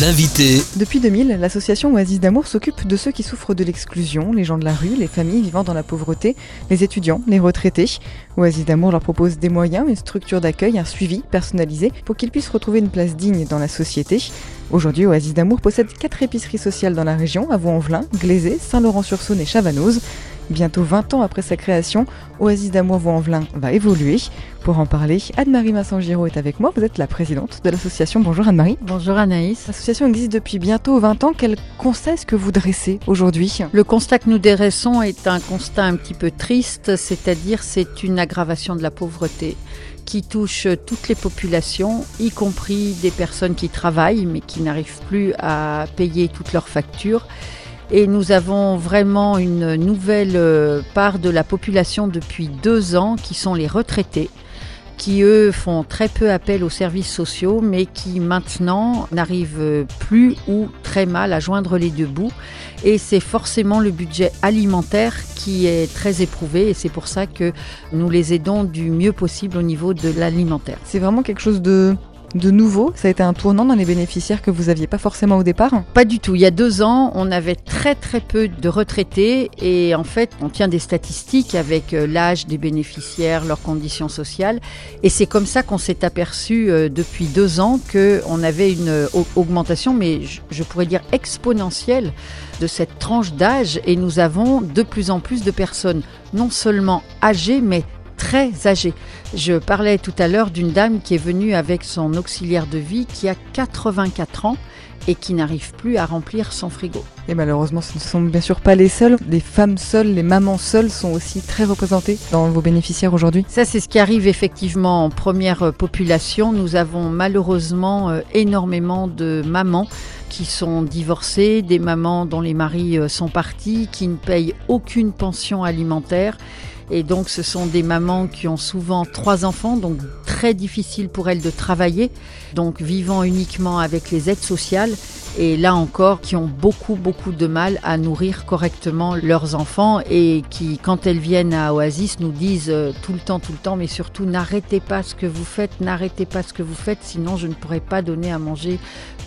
L'invité. Depuis 2000, l'association Oasis d'amour s'occupe de ceux qui souffrent de l'exclusion, les gens de la rue, les familles vivant dans la pauvreté, les étudiants, les retraités. Oasis d'amour leur propose des moyens, une structure d'accueil, un suivi personnalisé pour qu'ils puissent retrouver une place digne dans la société. Aujourd'hui, Oasis d'amour possède quatre épiceries sociales dans la région, à Vaux-en-Velin, Glaisé, Saint-Laurent-sur-Saône et Chavanoz. Bientôt 20 ans après sa création, Oasis d'amour Vaux-en-Velin va évoluer. Pour en parler, Anne-Marie Massangiro est avec moi. Vous êtes la présidente de l'association. Bonjour Anne-Marie. Bonjour Anaïs. L'association existe depuis bientôt 20 ans. Quel constat est-ce que vous dressez aujourd'hui? Le constat que nous dressons est un constat un petit peu triste, c'est-à-dire c'est une aggravation de la pauvreté qui touche toutes les populations, y compris des personnes qui travaillent mais qui n'arrivent plus à payer toutes leurs factures. Et nous avons vraiment une nouvelle euh, part de la population depuis deux ans qui sont les retraités qui eux font très peu appel aux services sociaux, mais qui maintenant n'arrivent plus ou très mal à joindre les deux bouts. Et c'est forcément le budget alimentaire qui est très éprouvé, et c'est pour ça que nous les aidons du mieux possible au niveau de l'alimentaire. C'est vraiment quelque chose de de nouveau Ça a été un tournant dans les bénéficiaires que vous aviez pas forcément au départ Pas du tout. Il y a deux ans, on avait très très peu de retraités et en fait, on tient des statistiques avec euh, l'âge des bénéficiaires, leurs conditions sociales et c'est comme ça qu'on s'est aperçu euh, depuis deux ans qu'on avait une euh, augmentation, mais je pourrais dire exponentielle de cette tranche d'âge et nous avons de plus en plus de personnes non seulement âgées mais très âgée. Je parlais tout à l'heure d'une dame qui est venue avec son auxiliaire de vie qui a 84 ans et qui n'arrive plus à remplir son frigo. Et malheureusement, ce ne sont bien sûr pas les seuls. Les femmes seules, les mamans seules sont aussi très représentées dans vos bénéficiaires aujourd'hui. Ça, c'est ce qui arrive effectivement en première population. Nous avons malheureusement euh, énormément de mamans qui sont divorcées, des mamans dont les maris euh, sont partis, qui ne payent aucune pension alimentaire et donc, ce sont des mamans qui ont souvent trois enfants, donc très difficile pour elles de travailler, donc vivant uniquement avec les aides sociales. Et là encore, qui ont beaucoup, beaucoup de mal à nourrir correctement leurs enfants et qui, quand elles viennent à Oasis, nous disent euh, tout le temps, tout le temps, mais surtout n'arrêtez pas ce que vous faites, n'arrêtez pas ce que vous faites, sinon je ne pourrai pas donner à manger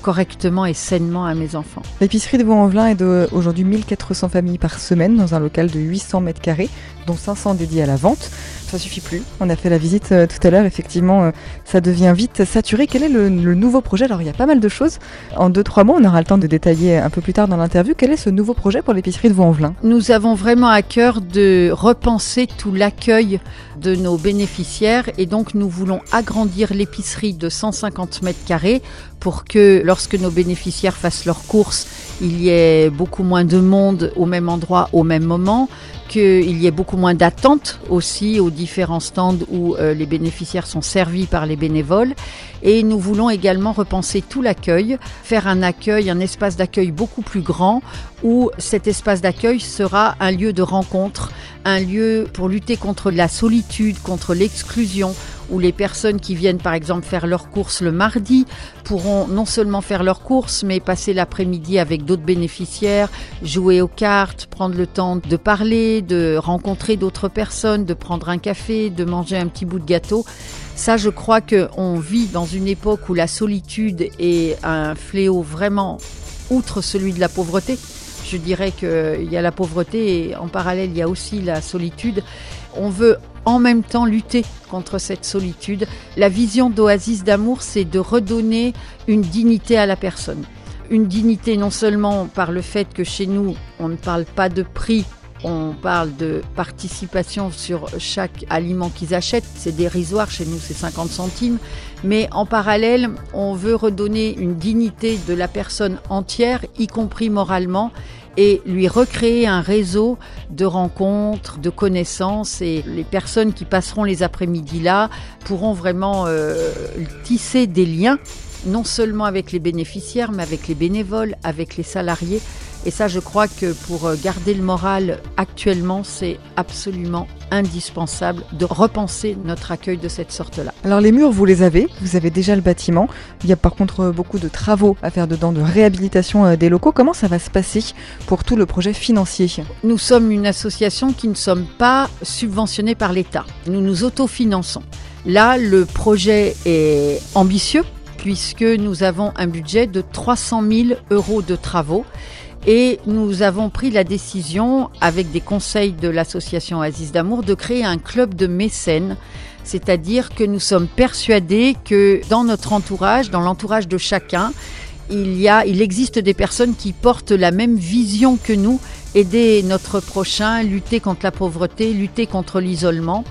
correctement et sainement à mes enfants. L'épicerie de Vaux-en-Velin est d'aujourd'hui 1400 familles par semaine dans un local de 800 mètres carrés, dont 500 dédiés à la vente. Ça suffit plus. On a fait la visite euh, tout à l'heure. Effectivement, euh, ça devient vite saturé. Quel est le, nouveau projet? Alors, il y a pas mal de choses. En deux, trois mots, on aura le temps de détailler un peu plus tard dans l'interview. Quel est ce nouveau projet pour l'épicerie de Vaux-en-Velin Nous avons vraiment à cœur de repenser tout l'accueil de nos bénéficiaires et donc nous voulons agrandir l'épicerie de 150 mètres carrés pour que lorsque nos bénéficiaires fassent leurs courses, il y ait beaucoup moins de monde au même endroit au même moment, qu'il y ait beaucoup moins d'attentes aussi aux différents stands où euh, les bénéficiaires sont servis par les bénévoles. Et nous voulons également repenser tout l'accueil, faire un accueil, un espace d'accueil beaucoup plus grand où cet espace d'accueil sera un lieu de rencontre, un lieu pour lutter contre la solitude, contre l'exclusion, où les personnes qui viennent par exemple faire leurs courses le mardi pourront non seulement faire leurs courses, mais passer l'après-midi avec d'autres bénéficiaires, jouer aux cartes, prendre le temps de parler, de rencontrer d'autres personnes, de prendre un café, de manger un petit bout de gâteau. Ça, je crois qu'on vit dans une époque où la solitude est un fléau vraiment outre celui de la pauvreté. Je dirais qu'il y a la pauvreté et en parallèle, il y a aussi la solitude. On veut en même temps lutter contre cette solitude. La vision d'Oasis d'amour, c'est de redonner une dignité à la personne. Une dignité non seulement par le fait que chez nous, on ne parle pas de prix, on parle de participation sur chaque aliment qu'ils achètent, c'est dérisoire, chez nous c'est 50 centimes, mais en parallèle, on veut redonner une dignité de la personne entière, y compris moralement, et lui recréer un réseau de rencontres, de connaissances. Et les personnes qui passeront les après-midi là pourront vraiment euh, tisser des liens non seulement avec les bénéficiaires mais avec les bénévoles, avec les salariés et ça, je crois que pour euh, garder le moral actuellement, c'est absolument indispensable de repenser notre accueil de cette sorte-là. Alors les murs, vous les avez, vous avez déjà le bâtiment. Il y a par contre euh, beaucoup de travaux à faire dedans, de réhabilitation euh, des locaux. Comment ça va se passer pour tout le projet financier? Nous sommes une association qui ne sommes pas subventionnés par l'État. Nous nous autofinançons. Là, le projet est ambitieux puisque nous avons un budget de 300 000 euros de travaux et nous avons pris la décision, avec des conseils de l'association Aziz d'Amour, de créer un club de mécènes. C'est-à-dire que nous sommes persuadés que dans notre entourage, dans l'entourage de chacun, il, y a, il existe des personnes qui portent la même vision que nous, aider notre prochain, lutter contre la pauvreté, lutter contre l'isolement.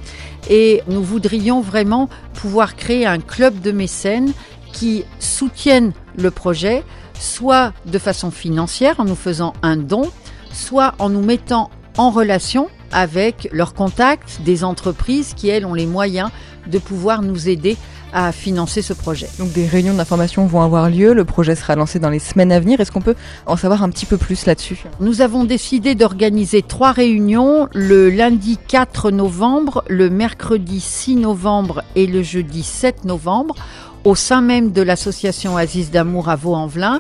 Et nous voudrions vraiment pouvoir créer un club de mécènes qui soutiennent le projet, soit de façon financière en nous faisant un don, soit en nous mettant en relation avec leurs contacts des entreprises qui, elles, ont les moyens de pouvoir nous aider à financer ce projet. Donc des réunions d'information vont avoir lieu, le projet sera lancé dans les semaines à venir. Est-ce qu'on peut en savoir un petit peu plus là-dessus? Nous avons décidé d'organiser trois réunions, le lundi 4 novembre, le mercredi 6 novembre et le jeudi 7 novembre au sein même de l'association Aziz d'amour à Vaux-en-Velin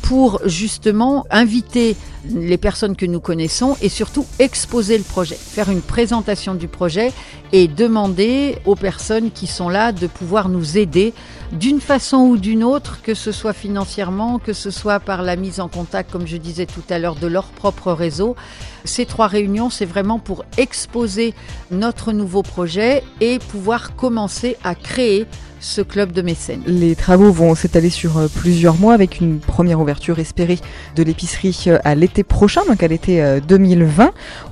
pour justement inviter les personnes que nous connaissons et surtout exposer le projet, faire une présentation du projet et demander aux personnes qui sont là de pouvoir nous aider d'une façon ou d'une autre, que ce soit financièrement, que ce soit par la mise en contact, comme je disais tout à l'heure, de leur propre réseau. Ces trois réunions, c'est vraiment pour exposer notre nouveau projet et pouvoir commencer à créer ce club de mécènes. Les travaux vont s'étaler sur euh, plusieurs mois avec une première ouverture espérée de l'épicerie euh, à l'été prochain, donc à l'été 2020. Euh,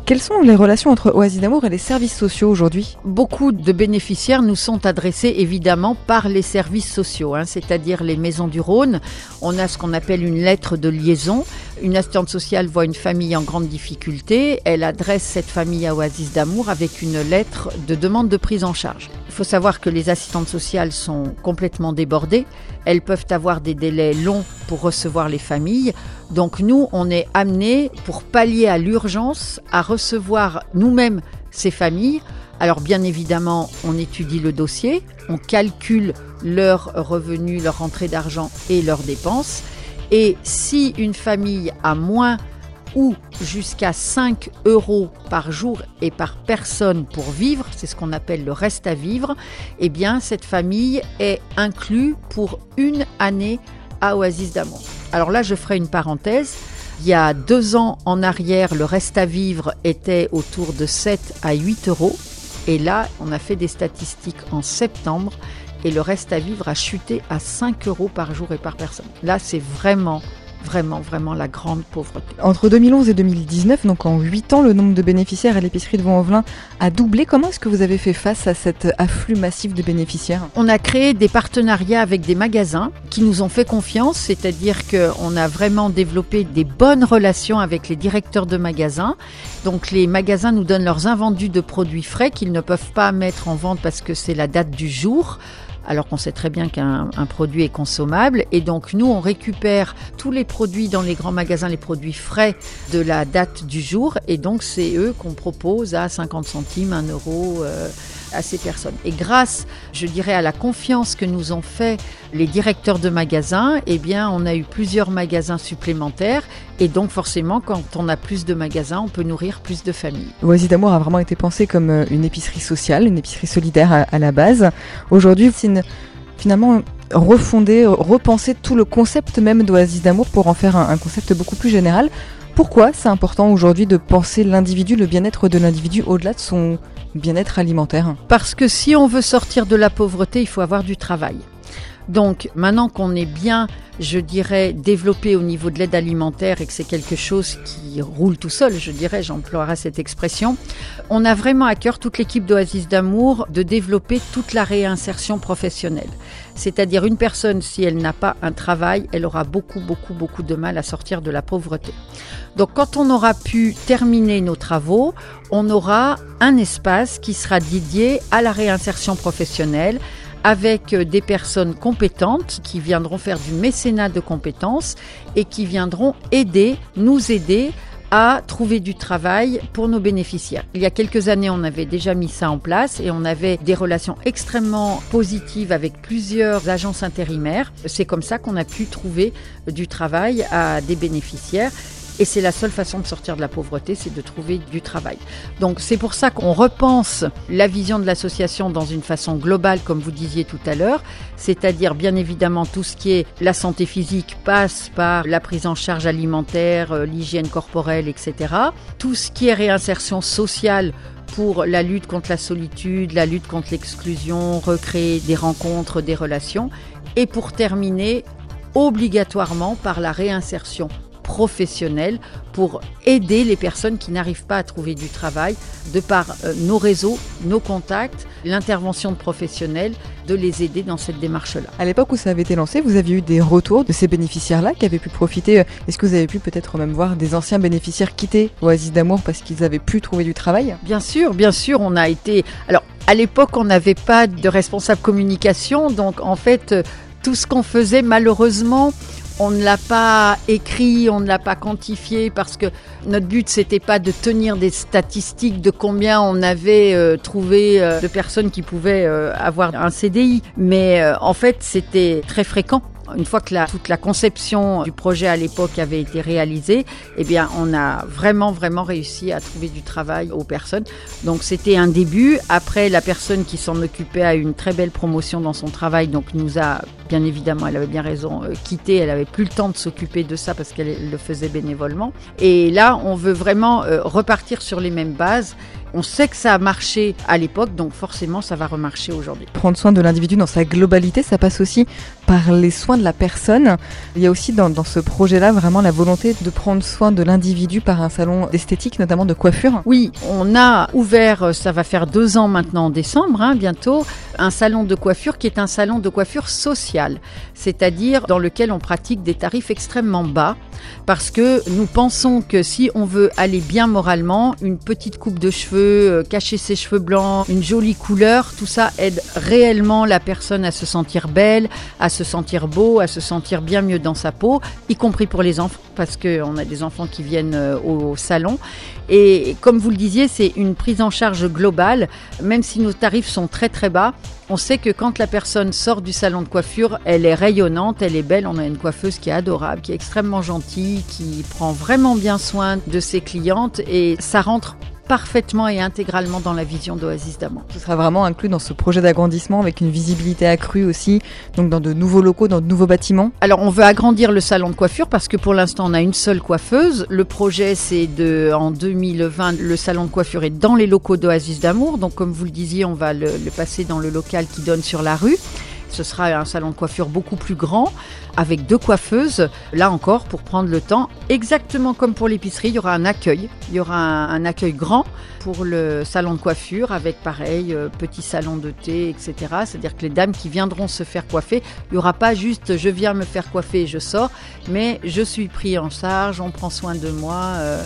Quelles sont les relations entre Oasis d'amour et les services sociaux aujourd'hui? Beaucoup de bénéficiaires nous sont adressés évidemment par les services sociaux, hein, c'est-à-dire les maisons du Rhône. On a ce qu'on appelle une lettre de liaison. Une assistante sociale voit une famille en grande difficulté, elle adresse cette famille à Oasis d'amour avec une lettre de demande de prise en charge. Il faut savoir que les assistantes sociales sont complètement débordées. Elles peuvent avoir des délais longs pour recevoir les familles. Donc nous, on est amenés, pour pallier à l'urgence, à recevoir nous-mêmes ces familles. Alors bien évidemment, on étudie le dossier, on calcule leurs revenus, leur rentrée d'argent et leurs dépenses. Et si une famille a moins ou jusqu'à 5 euros par jour et par personne pour vivre, c'est ce qu'on appelle le reste à vivre, eh bien cette famille est inclue pour une année à Oasis d'amour. Alors là, je ferai une parenthèse. Il y a deux ans en arrière, le reste à vivre était autour de 7 à 8 euros. Et là, on a fait des statistiques en septembre et le reste à vivre a chuté à 5 euros par jour et par personne. Là, c'est vraiment vraiment, vraiment la grande pauvreté. Entre 2011 et 2019, donc en 8 ans, le nombre de bénéficiaires à l'épicerie de Vaux-en-Velin a doublé. Comment est-ce que vous avez fait face à cet afflux massif de bénéficiaires? On a créé des partenariats avec des magasins qui nous ont fait confiance, c'est-à-dire qu'on a vraiment développé des bonnes relations avec les directeurs de magasins. Donc les magasins nous donnent leurs invendus de produits frais qu'ils ne peuvent pas mettre en vente parce que c'est la date du jour alors qu'on sait très bien qu'un produit est consommable. Et donc nous, on récupère tous les produits dans les grands magasins, les produits frais de la date du jour. Et donc c'est eux qu'on propose à 50 centimes, 1 euro. Euh, à ces personnes. Et grâce, je dirais, à la confiance que nous ont fait les directeurs de magasins, eh bien, on a eu plusieurs magasins supplémentaires. Et donc, forcément, quand on a plus de magasins, on peut nourrir plus de familles. Oasis d'amour a vraiment été pensé comme euh, une épicerie sociale, une épicerie solidaire à, la base. Aujourd'hui, c'est finalement refonder, repenser tout le concept même d'Oasis d'amour pour en faire un concept beaucoup plus général. Pourquoi c'est important aujourd'hui de penser l'individu, le bien-être de l'individu au-delà de son bien-être alimentaire Parce que si on veut sortir de la pauvreté, il faut avoir du travail. Donc maintenant qu'on est bien, je dirais, développé au niveau de l'aide alimentaire et que c'est quelque chose qui roule tout seul, je dirais, j'emploierai cette expression, on a vraiment à cœur, toute l'équipe d'Oasis d'amour, de développer toute la réinsertion professionnelle. C'est-à-dire une personne, si elle n'a pas un travail, elle aura beaucoup, beaucoup, beaucoup de mal à sortir de la pauvreté. Donc quand on aura pu terminer nos travaux, on aura un espace qui sera dédié à la réinsertion professionnelle avec euh, des personnes compétentes qui viendront faire du mécénat de compétences et qui viendront aider, nous aider à trouver du travail pour nos bénéficiaires. Il y a quelques années, on avait déjà mis ça en place et on avait des relations extrêmement positives avec plusieurs agences intérimaires. C'est comme ça qu'on a pu trouver du travail à des bénéficiaires Et c'est la seule façon de sortir de la pauvreté, c'est de trouver du travail. Donc c'est pour ça qu'on repense la vision de l'association dans une façon globale, comme vous disiez tout à l'heure, c'est-à-dire bien évidemment tout ce qui est la santé physique passe par la prise en charge alimentaire, euh, l'hygiène corporelle, etc. Tout ce qui est réinsertion sociale pour la lutte contre la solitude, la lutte contre l'exclusion, recréer des rencontres, des relations. Et pour terminer, obligatoirement par la réinsertion professionnelle pour aider les personnes qui n'arrivent pas à trouver du travail de par euh, nos réseaux, nos contacts, l'intervention de professionnels, de les aider dans cette démarche-là. À l'époque où ça avait été lancé, vous aviez eu des retours de ces bénéficiaires-là qui avaient pu profiter. Euh, est-ce que vous avez pu peut-être même voir des anciens bénéficiaires quitter Oasis d'amour parce qu'ils avaient pu trouver du travail? Bien sûr, bien sûr, on a été. Alors, à l'époque, on n'avait pas de responsable communication, donc en fait, euh, tout ce qu'on faisait, malheureusement, on ne l'a pas écrit, on ne l'a pas quantifié parce que notre but c'était pas de tenir des statistiques de combien on avait euh, trouvé euh, de personnes qui pouvaient euh, avoir un CDI, mais en fait c'était très fréquent. Une fois que toute la conception du projet à l'époque avait été réalisée, eh bien, on a vraiment, vraiment réussi à trouver du travail aux personnes. Donc, c'était un début. Après, la personne qui s'en occupait a eu une très belle promotion dans son travail, donc nous a, bien évidemment, elle avait bien raison, euh, quitté. Elle avait plus le temps de s'occuper de ça parce qu'elle le faisait bénévolement. Et là, on veut vraiment euh, repartir sur les mêmes bases on sait que ça a marché à l'époque, donc forcément ça va remarcher aujourd'hui. Prendre soin de l'individu dans sa globalité, ça passe aussi par les soins de la personne. Il y a aussi dans, ce projet-là vraiment la volonté de prendre soin de l'individu par un salon d'esthétique, notamment de coiffure. Oui, on a ouvert, ça va faire deux ans maintenant en décembre, hein, bientôt, un salon de coiffure qui est un salon de coiffure social, c'est-à-dire dans lequel on pratique des tarifs extrêmement bas, parce que nous pensons que si on veut aller bien moralement, une petite coupe de cheveux, euh, cacher ses cheveux blancs, une jolie couleur, tout ça aide réellement la personne à se sentir belle, à se sentir beau, à se sentir bien mieux dans sa peau, y compris pour les enfants, parce qu'on a des enfants qui viennent euh, au salon. Et comme vous le disiez, c'est une prise en charge globale, même si nos tarifs sont très très bas. On sait que quand la personne sort du salon de coiffure, elle est rayonnante, elle est belle. On a une coiffeuse qui est adorable, qui est extrêmement gentille, qui prend vraiment bien soin de ses clientes et ça rentre parfaitement et intégralement dans la vision d'Oasis d'Amont. Ce sera vraiment inclus dans ce projet d'agrandissement avec une visibilité accrue aussi, donc dans de nouveaux locaux, dans de nouveaux bâtiments. Alors on veut agrandir le salon de coiffure parce que pour l'instant on a une seule coiffeuse. Le projet c'est de en 2020 le salon de coiffure est dans les locaux d'Oasis d'Amour, donc comme vous le disiez on va le, le passer dans le local qui donne sur la rue. Ce sera un salon de coiffure beaucoup plus grand, avec deux coiffeuses, là encore, pour prendre le temps. Exactement comme pour l'épicerie, il y aura un accueil. Il y aura un, accueil grand pour le salon de coiffure, avec pareil, euh, petit salon de thé, etc. C'est-à-dire que les dames qui viendront se faire coiffer, il n'y aura pas juste je viens me faire coiffer et je sors, mais je suis pris en charge, on prend soin de moi. Euh,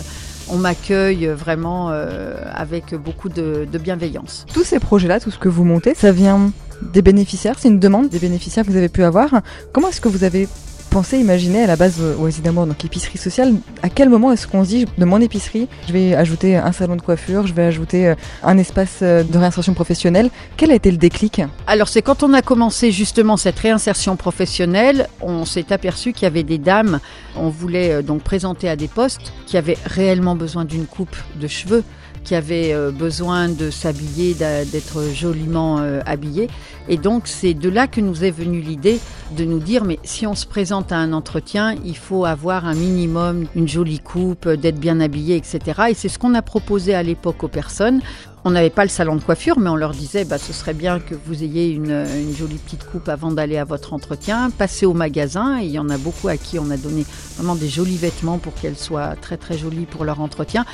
on m'accueille vraiment euh, avec beaucoup de, de bienveillance. Tous ces projets-là, tout ce que vous montez, ça vient des bénéficiaires, c'est une demande des bénéficiaires que vous avez pu avoir. Comment est-ce que vous avez pensé, imaginer à la base au d'amour, donc épicerie sociale, à quel moment est-ce qu'on se dit de mon épicerie, je vais ajouter un salon de coiffure, je vais ajouter euh, un espace euh, de réinsertion professionnelle. Quel a été le déclic? Alors c'est quand on a commencé justement cette réinsertion professionnelle, on s'est aperçu qu'il y avait des dames, on voulait euh, donc présenter à des postes qui avaient réellement besoin d'une coupe de cheveux qui avaient euh, besoin de s'habiller, d'être joliment euh, habillés. Et donc c'est de là que nous est venue l'idée de nous dire, mais si on se présente à un entretien, il faut avoir un minimum, une jolie coupe, d'être bien habillé, etc. Et c'est ce qu'on a proposé à l'époque aux personnes. On n'avait pas le salon de coiffure, mais on leur disait, bah, ce serait bien que vous ayez une, jolie petite coupe avant d'aller à votre entretien. Passez au magasin, il y en a beaucoup à qui on a donné vraiment des jolis vêtements pour qu'elles soient très très jolies pour leur entretien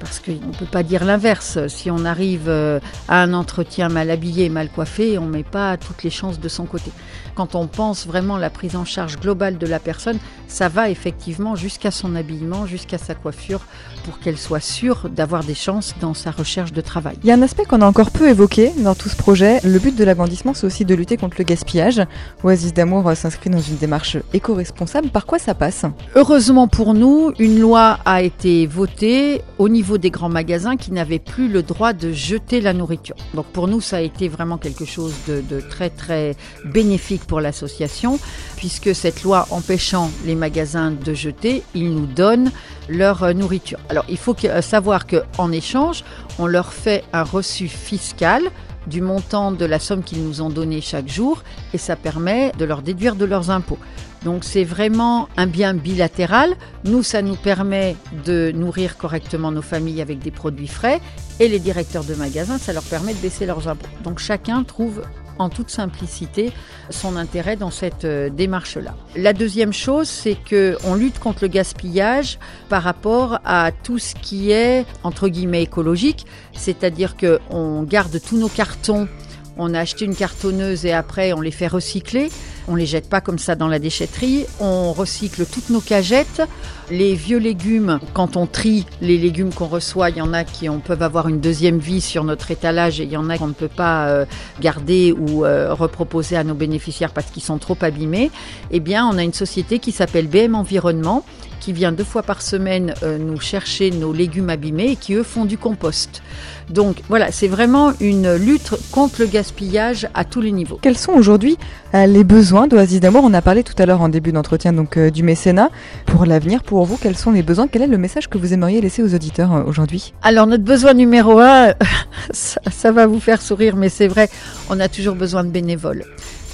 parce qu'on ne peut pas dire l'inverse. Si on arrive euh, à un entretien mal habillé, mal coiffé, on ne met pas toutes les chances de son côté. Quand on pense vraiment la prise en charge globale de la personne, ça va effectivement jusqu'à son habillement, jusqu'à sa coiffure. Pour qu'elle soit sûre d'avoir des chances dans sa recherche de travail. Il y a un aspect qu'on a encore peu évoqué dans tout ce projet. Le but de l'agrandissement, c'est aussi de lutter contre le gaspillage. Oasis d'amour s'inscrit dans une démarche éco-responsable. Par quoi ça passe? Heureusement pour nous, une loi a été votée au niveau des grands magasins qui n'avaient plus le droit de jeter la nourriture. Donc pour nous, ça a été vraiment quelque chose de, de très très bénéfique pour l'association, puisque cette loi empêchant les magasins de jeter, ils nous donnent leur nourriture. Alors il faut savoir qu'en échange, on leur fait un reçu fiscal du montant de la somme qu'ils nous ont donnée chaque jour et ça permet de leur déduire de leurs impôts. Donc c'est vraiment un bien bilatéral. Nous, ça nous permet de nourrir correctement nos familles avec des produits frais et les directeurs de magasins, ça leur permet de baisser leurs impôts. Donc chacun trouve en toute simplicité son intérêt dans cette euh, démarche-là. La deuxième chose, c'est que on lutte contre le gaspillage par rapport à tout ce qui est entre guillemets écologique, c'est-à-dire que on garde tous nos cartons on a acheté une cartonneuse et après on les fait recycler. On les jette pas comme ça dans la déchetterie. On recycle toutes nos cagettes. Les vieux légumes, quand on trie les légumes qu'on reçoit, il y en a qui peuvent avoir une deuxième vie sur notre étalage et il y en a qu'on ne peut pas euh, garder ou euh, reproposer à nos bénéficiaires parce qu'ils sont trop abîmés. Eh bien, on a une société qui s'appelle BM Environnement qui vient deux fois par semaine euh, nous chercher nos légumes abîmés et qui eux font du compost. Donc voilà, c'est vraiment une lutte contre le gaspillage à tous les niveaux. Quels sont aujourd'hui les besoins d'Oasis d'amour On a parlé tout à l'heure en début d'entretien donc euh, du mécénat. Pour l'avenir, pour vous, quels sont les besoins? Quel est le message que vous aimeriez laisser aux auditeurs aujourd'hui? Alors notre besoin numéro un, ça va vous faire sourire, mais c'est vrai, on a toujours besoin de bénévoles.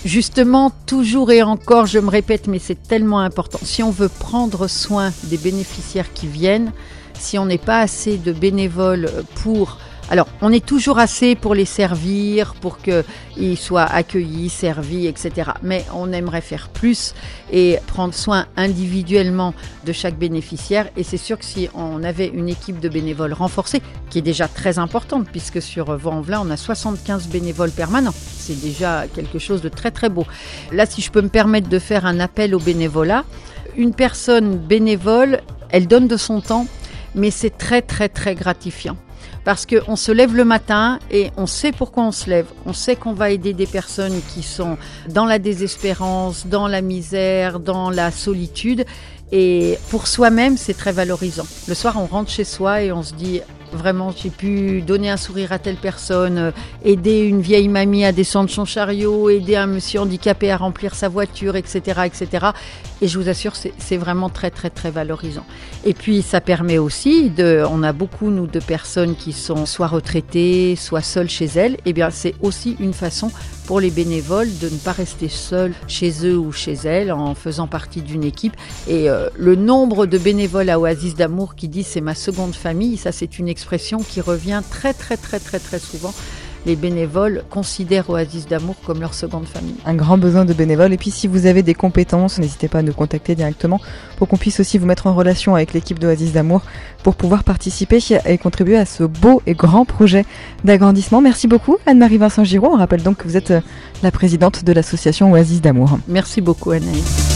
Justement, toujours et encore, je me répète, mais c'est tellement important. Si on veut prendre soin des bénéficiaires qui viennent, si on n'est pas assez de bénévoles pour alors, on est toujours assez pour les servir, pour qu'ils soient accueillis, servis, etc. Mais on aimerait faire plus et prendre soin individuellement de chaque bénéficiaire. Et c'est sûr que si on avait une équipe de bénévoles renforcée, qui est déjà très importante, puisque sur Vaux-en-Velin, on a 75 bénévoles permanents. C'est déjà quelque chose de très très beau. Là, si je peux me permettre de faire un appel au bénévolat, une personne bénévole, elle donne de son temps, mais c'est très très très gratifiant parce qu'on se lève le matin et on sait pourquoi on se lève. On sait qu'on va aider des personnes qui sont dans la désespérance, dans la misère, dans la solitude. Et pour soi-même, c'est très valorisant. Le soir, on rentre chez soi et on se dit Vraiment, j'ai pu donner un sourire à telle personne, euh, aider une vieille mamie à descendre son chariot, aider un monsieur handicapé à remplir sa voiture, etc., etc. Et je vous assure, c'est vraiment très, très, très valorisant. Et puis, ça permet aussi de, on a beaucoup, nous, de personnes qui sont soit retraitées, soit seules chez elles. Eh bien, c'est aussi une façon pour les bénévoles de ne pas rester seuls chez eux ou chez elles en faisant partie d'une équipe. Et euh, le nombre de bénévoles à Oasis d'amour qui disent c'est ma seconde famille, ça c'est une expression qui revient très très très très très souvent les bénévoles considèrent Oasis d'amour comme leur seconde famille. Un grand besoin de bénévoles. Et puis si vous avez des compétences, n'hésitez pas à nous contacter directement pour qu'on puisse aussi vous mettre en relation avec l'équipe d'Oasis d'amour pour pouvoir participer et contribuer à ce beau et grand projet d'agrandissement. Merci beaucoup Anne-Marie Vincent Giraud. On rappelle donc que vous êtes la présidente de l'association Oasis d'amour. Merci beaucoup Anaïs.